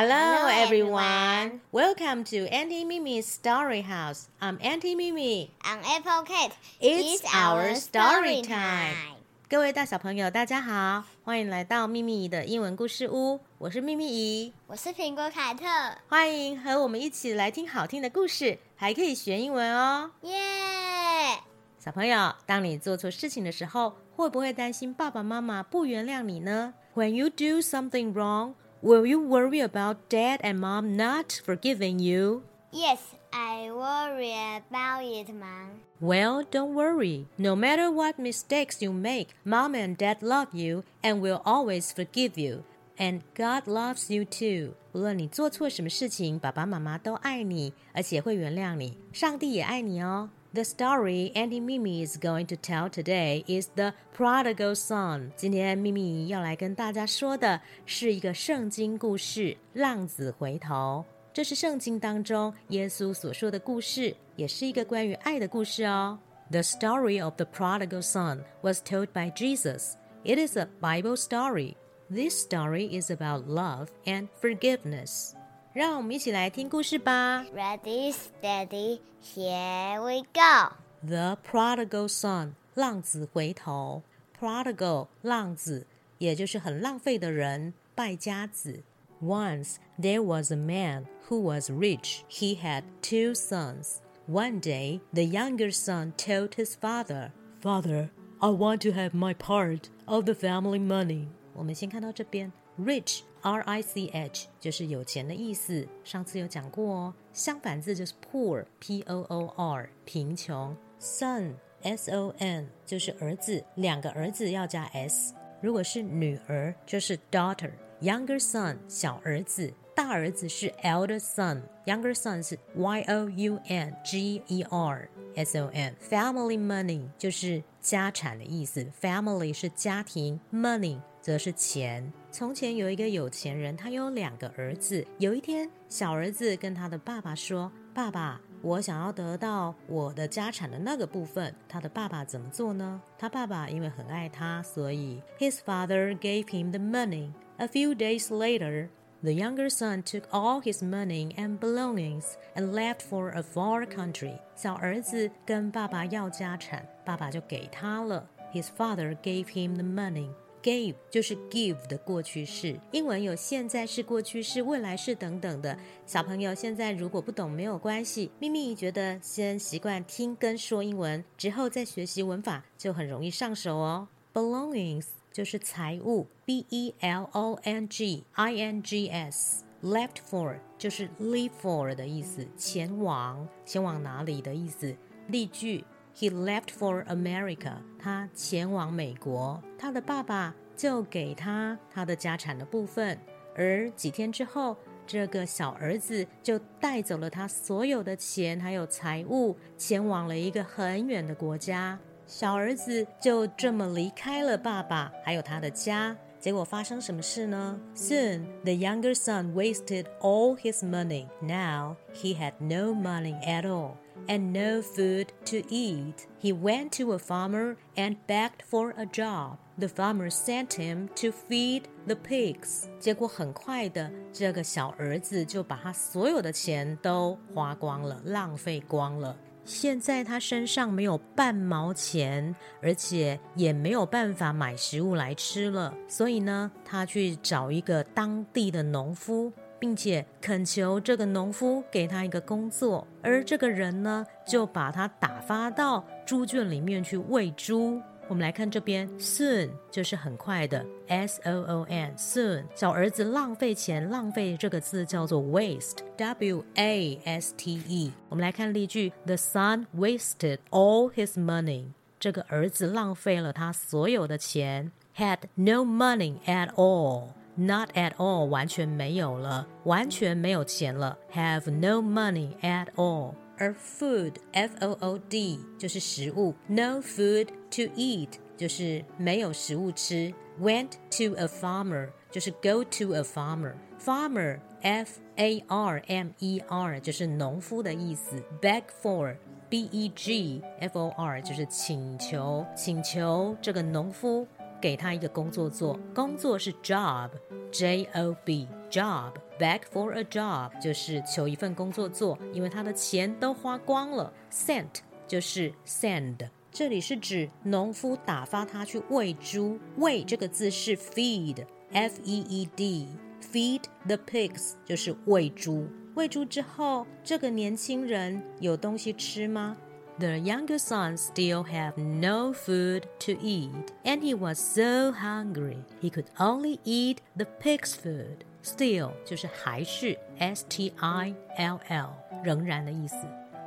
Hello, everyone. Welcome to Auntie Mimi's Story House. I'm Auntie Mimi. On Apple Cat, It's our story time. 各位大小朋友，大家好，欢迎来到秘密姨的英文故事屋。我是秘密姨，我是苹果凯特，欢迎和我们一起来听好听的故事，还可以学英文哦。耶！小朋友，当你做错事情的时候，会不会担心爸爸妈妈不原谅你呢？When you do something wrong, will you worry about dad and mom not forgiving you? Yes, I worry about it, Mom. Well, don't worry. No matter what mistakes you make, mom and dad love you and will always forgive you. And God loves you too. 无论你做错什么事情，爸爸妈妈都爱你，而且会原谅你。上帝也爱你哦。 the story Auntie Mimi is going to tell today is the prodigal son。今天秘密要来跟大家说的是一个圣经故事《浪子回头》。这是圣经当中耶稣所说的故事，也是一个关于爱的故事哦。The story of the prodigal son was told by Jesus. It is a Bible story. This story is about love and forgiveness. 让我们一起来听故事吧。 Ready, steady, here we go. The prodigal son，浪子回头。Prodigal，浪子，也就是很浪费的人，败家子。Once there was a man who was rich. He had two sons. One day, the younger son told his father, "Father, I want to have my part of the family money." 我们先看到这边 ，rich R I C H 就是有钱的意思，上次有讲过哦。相反字就是 poor P O O R 贫穷。Son S O N 就是儿子，两个儿子要加 s。如果是女儿就是 daughter。Younger son 小儿子，大儿子是 elder son。Younger son 是 Y O U N G E R S O N。Family money 就是家产的意思，family 是家庭，money 则是钱。从前有一个有钱人，他有两个儿子。有一天，小儿子跟他的爸爸说：“爸爸，我想要得到我的家产的那个部分。”他的爸爸怎么做呢？他爸爸因为很爱他，所以 his father gave him the money. A few days later, the younger son took all his money and belongings and left for a far country. 小儿子跟爸爸要家产，爸爸就给他了。His father gave him the money. Gave 就是 give 的过去式，英文有现在式、过去式、未来式等等的。小朋友现在如果不懂没有关系，咪咪觉得先习惯听跟说英文，之后再学习文法就很容易上手哦。Belongings 就是财物，B E L O N G I N G S。Left for 就是 leave for 的意思，前往，前往哪里的意思。例句 ：He left for America。他前往美国，他的爸爸就给他他的家产的部分。而几天之后，这个小儿子就带走了他所有的钱还有财物，前往了一个很远的国家。小儿子就这么离开了爸爸还有他的家。结果发生什么事呢？Soon the younger son wasted all his money. Now he had no money at all And no food to eat. He went to a farmer and begged for a job. The farmer sent him to feed the pigs. 结果很快的，这个小儿子就把他所有的钱都花光了，浪费光了。现在他身上没有半毛钱，而且也没有办法买食物来吃了，所以呢，他去找一个当地的农夫，并且恳求这个农夫给他一个工作，而这个人呢，就把他打发到猪圈里面去喂猪。我们来看这边，soon 就是很快的，s o o n soon。小儿子浪费钱，浪费这个字叫做 waste，w a s t e。我们来看例句：The son wasted all his money。这个儿子浪费了他所有的钱，had no money at all。Not at all，完全没有了，完全没有钱了。Have no money at all。而 food f o o d 就是食物，no food to eat 就是没有食物吃。Went to a farmer 就是 go to a farmer。Farmer f a r m e r 就是农夫的意思。Beg for b e g f o r 就是请求，请求这个农夫 给他一个工作做，工作是 job，J O B，job，beg for a job 就是求一份工作做，因为他的钱都花光了。sent 就是 send，这里是指农夫打发他去喂猪，喂这个字是 feed，F E E D，feed the pigs 就是喂猪。喂猪之后，这个年轻人有东西吃吗 ？The younger son still had no food to eat, and he was so hungry he could only eat the pig's food. Still 就是还是 S T I L L 仍然的意思。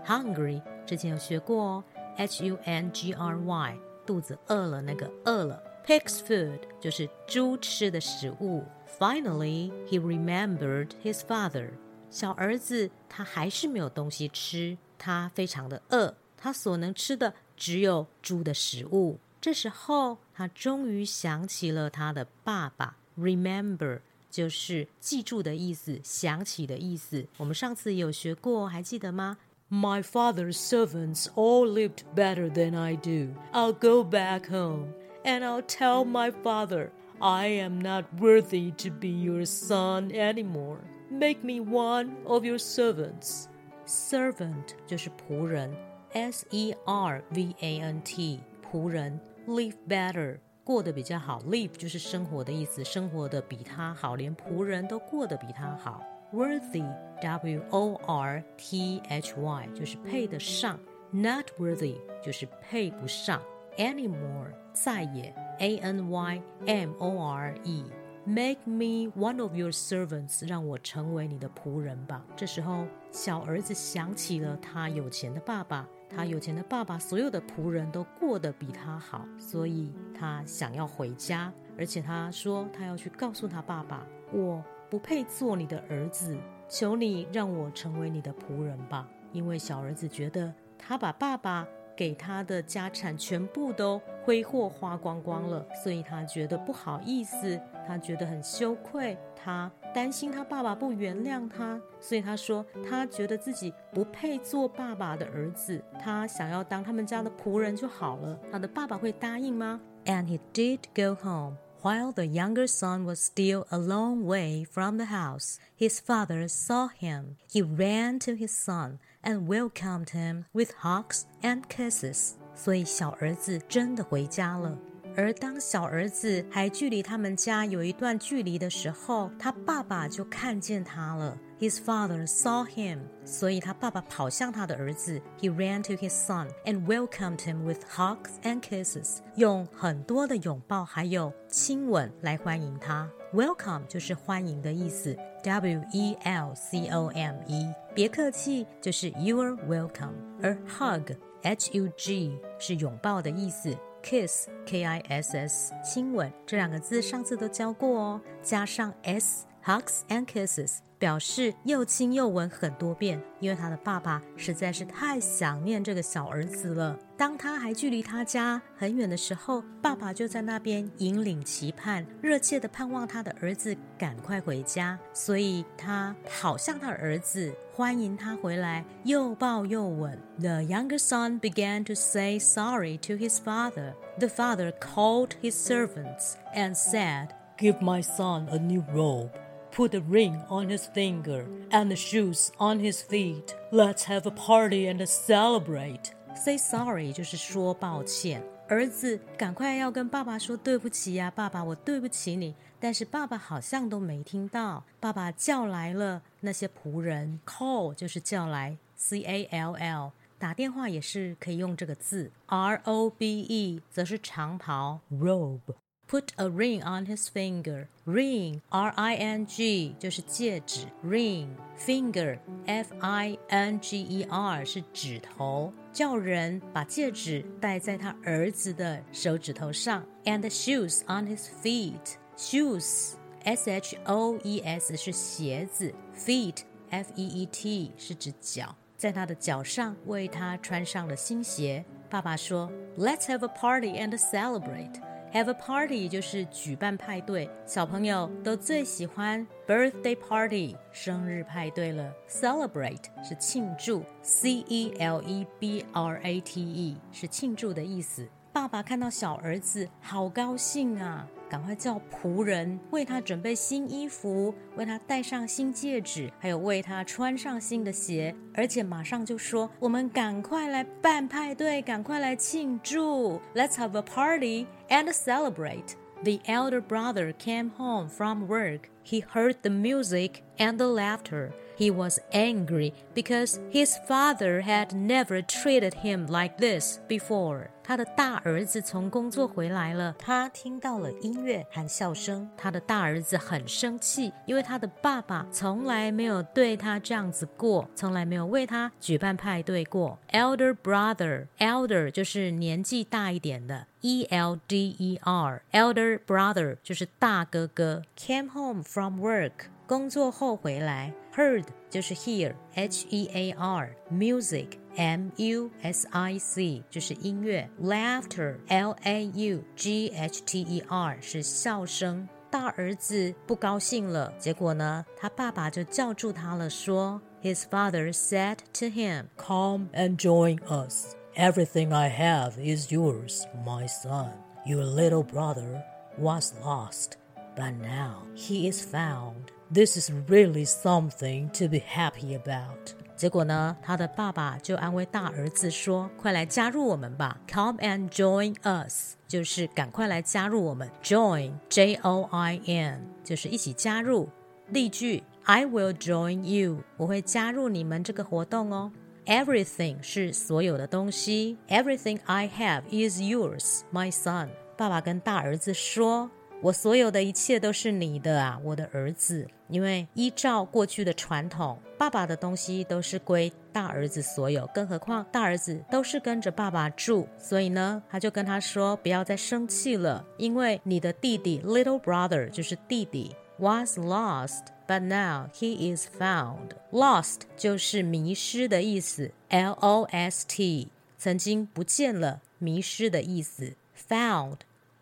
Hungry 之前有学过哦，H U N G R Y 肚子饿了那个饿了。Pig's food 就是猪吃的食物。Finally, he remembered his father. 小儿子他还是没有东西吃，他非常的饿。 他所能吃的只有猪的食物。这时候，他终于想起了他的爸爸。Remember 就是记住的意思，想起的意思。我们上次有学过，还记得吗？My father's servants all lived better than I do. I'll go back home and I'll tell my father I am not worthy to be your son anymore. Make me one of your servants. Servant 就是仆人。 S E R V A N T 仆人，live better 过得比较好，live 就是生活的意思，生活的比他好，连仆人都过得比他好。Worthy W O R T H Y 就是配得上，not worthy 就是配不上，anymore 再也，A N Y M O R E Make me one of your servants，让我成为你的仆人吧。这时候，小儿子想起了他有钱的爸爸。 他有钱的爸爸，所有的仆人都过得比他好，所以他想要回家，而且他说他要去告诉他爸爸：“我不配做你的儿子，求你让我成为你的仆人吧。”因为小儿子觉得他把爸爸。给他的家产全部都挥霍花光光了，所以他觉得不好意思，他觉得很羞愧，他担心他爸爸不原谅他，所以他说他觉得自己不配做爸爸的儿子，他想要当他们家的仆人就好了。他的爸爸会答应吗？And he did go home. While the younger son was still a long way from the house, his father saw him. He ran to his son and welcomed him with hugs and kisses. 所以小儿子真的回家了。 而当小儿子还距离他们家有一段距离的时候，他爸爸就看见他了。His father saw him，所以他爸爸跑向他的儿子。He ran to his son and welcomed him with hugs and kisses，用很多的拥抱还有亲吻来欢迎他。Welcome 就是欢迎的意思，W E L C O M E，别客气就是 You're welcome。而 hug H U G 是拥抱的意思。Kiss k i s s 亲吻这两个字上次都教过哦，加上 s hugs and kisses 表示又亲又吻很多遍，因为他的爸爸实在是太想念这个小儿子了。当他还距离他家很远的时候，爸爸就在那边引领期盼，热切的盼望他的儿子赶快回家，所以他跑向他的儿子。欢迎他回来，又抱又吻。The younger son began to say sorry to his father. The father called his servants and said, Give my son a new robe. Put a ring on his finger and shoes on his feet. Let's have a party and celebrate. Say sorry 就是说抱歉。儿子，赶快要跟爸爸说对不起呀，爸爸，我对不起你。但是爸爸好像都没听到。爸爸叫来了那些仆人，call 就是叫来，C A L L，打电话也是可以用这个字，R O B E 则是长袍，robe。 Put a ring on his finger. Ring, R-I-N-G 就是戒指，ring finger, F-I-N-G-E-R 是指头，叫人把戒指戴在他儿子的手指头上。And shoes on his feet. Shoes, S-H-O-E-S 是鞋子，feet, F-E-E-T 是指脚，在他的脚上为他穿上了新鞋。爸爸说：“Let's have a party and celebrate.” Have a party 就是举办派对，小朋友都最喜欢 birthday party 生日派对了。Celebrate 是庆祝，C E L E B R A T E 是庆祝的意思。爸爸看到小儿子，好高兴啊！赶快叫仆人为他准备新衣服，为他戴上新戒指，还有为他穿上新的鞋，而且马上就说：“我们赶快来办派对，赶快来庆祝！Let's have a party and celebrate!” The elder brother came home from work. He heard the music and the laughter. He was angry because his father had never treated him like this before. 他的大儿子从工作回来了，他听到了音乐和笑声。他的大儿子很生气，因为他的爸爸从来没有对他这样子过，从来没有为他举办派对过。Elder brother，elder 就是年纪大一点的，E L D E R，elder brother 就是大哥哥。Came home from work，工作后回来。 Heard 就是 hear，H E A R，music M U S I C 就是音乐，laughter L A U G H T E R 是笑声。大儿子不高兴了，结果呢，他爸爸就叫住他了，说：“His father said to him, Come and join us. Everything I have is yours, my son. Your little brother was lost, but now he is found.” This is really something to be happy about. 结果呢，他的爸爸就安慰大儿子说：“快来加入我们吧，Come and join us，就是赶快来加入我们。Join，J O I N，就是一起加入。例句：I will join you，我会加入你们这个活动哦。Everything 是所有的东西，Everything I have is yours, my son。爸爸跟大儿子说。 我所有的一切都是你的啊，我的儿子。因为依照过去的传统，爸爸的东西都是归大儿子所有，更何况大儿子都是跟着爸爸住，所以呢，他就跟他说不要再生气了，因为你的弟弟 little brother 就是弟弟 was lost，but now he is found。lost 就是迷失的意思，L O S T，曾经不见了，迷失的意思，found。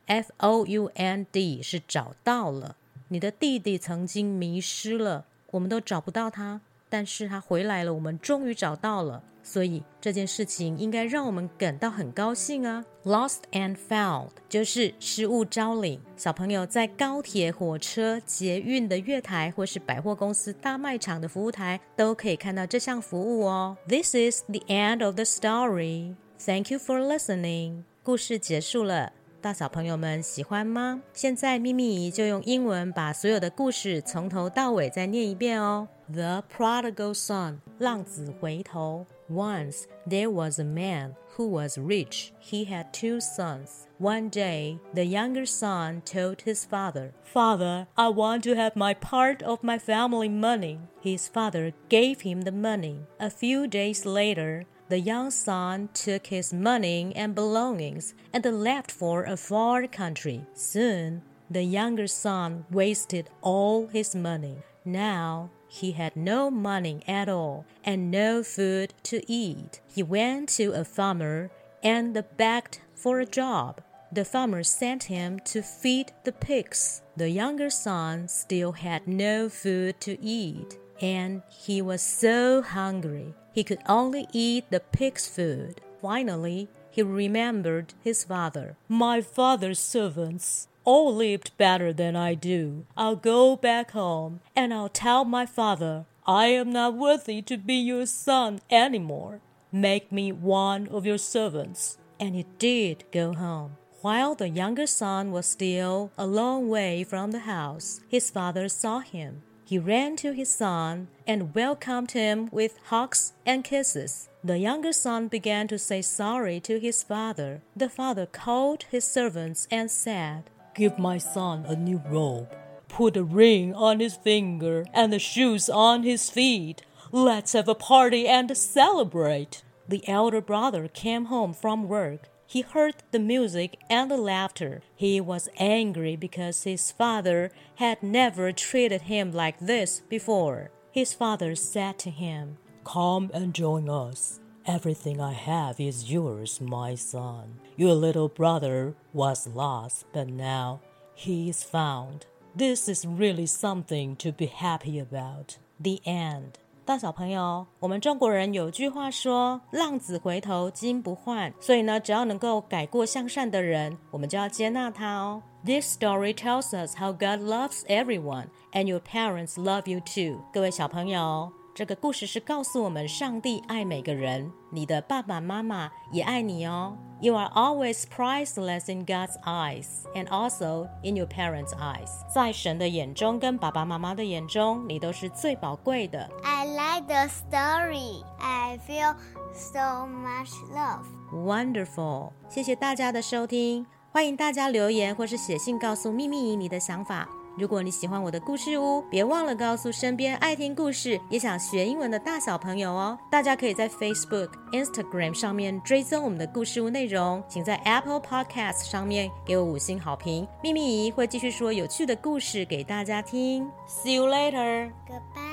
F O U N D 是找到了，你的弟弟曾经迷失了，我们都找不到他，但是他回来了，我们终于找到了，所以这件事情应该让我们感到很高兴啊。Lost and found 就是失物招领，小朋友在高铁、火车、捷运的月台或是百货公司大卖场的服务台都可以看到这项服务哦。This is the end of the story. Thank you for listening. 故事结束了。大小朋友们喜欢吗？现在咪咪就用英文把所有的故事从头到尾再念一遍哦。The prodigal son，浪子回头。Once there was a man who was rich. He had two sons. One day, the younger son told his father, Father, I want to have my part of my family money. His father gave him the money. A few days later, the young son took his money and belongings and left for a far country. Soon, the younger son wasted all his money. Now, he had no money at all and no food to eat. He went to a farmer and begged for a job. The farmer sent him to feed the pigs. The younger son still had no food to eat, and he was so hungry he could only eat the pig's food. Finally, he remembered his father. My father's servants all lived better than I do. I'll go back home and I'll tell my father I am not worthy to be your son any more. Make me one of your servants. And he did go home. While the younger son was still a long way from the house, his father saw him he ran to his son and welcomed him with hugs and kisses. The younger son began to say sorry to his father. The father called his servants and said, Give my son a new robe. Put a ring on his finger and the shoes on his feet. Let's have a party and celebrate. The elder brother came home from work he heard the music and the laughter. He was angry because his father had never treated him like this before. His father said to him, Come and join us. Everything I have is yours, my son. Your little brother was lost, but now he is found. This is really something to be happy about. The end. 大小朋友，我们中国人有句话说“浪子回头金不换”，所以呢，只要能够改过向善的人，我们就要接纳他哦。This story tells us how God loves everyone, and your parents love you too。各位小朋友。这个故事是告诉我们，上帝爱每个人，你的爸爸妈妈也爱你哦。You are always priceless in God's eyes, and also in your parents' eyes。在神的眼中跟爸爸妈妈的眼中，你都是最宝贵的。I like the story. I feel so much love. Wonderful！谢谢大家的收听，欢迎大家留言或是写信告诉秘密你的想法。如果你喜欢我的故事屋，别忘了告诉身边爱听故事也想学英文的大小朋友哦。大家可以在 Facebook、Instagram 上面追踪我们的故事屋内容，请在 Apple Podcast 上面给我五星好评。秘密姨会继续说有趣的故事给大家听。See you later. Goodbye.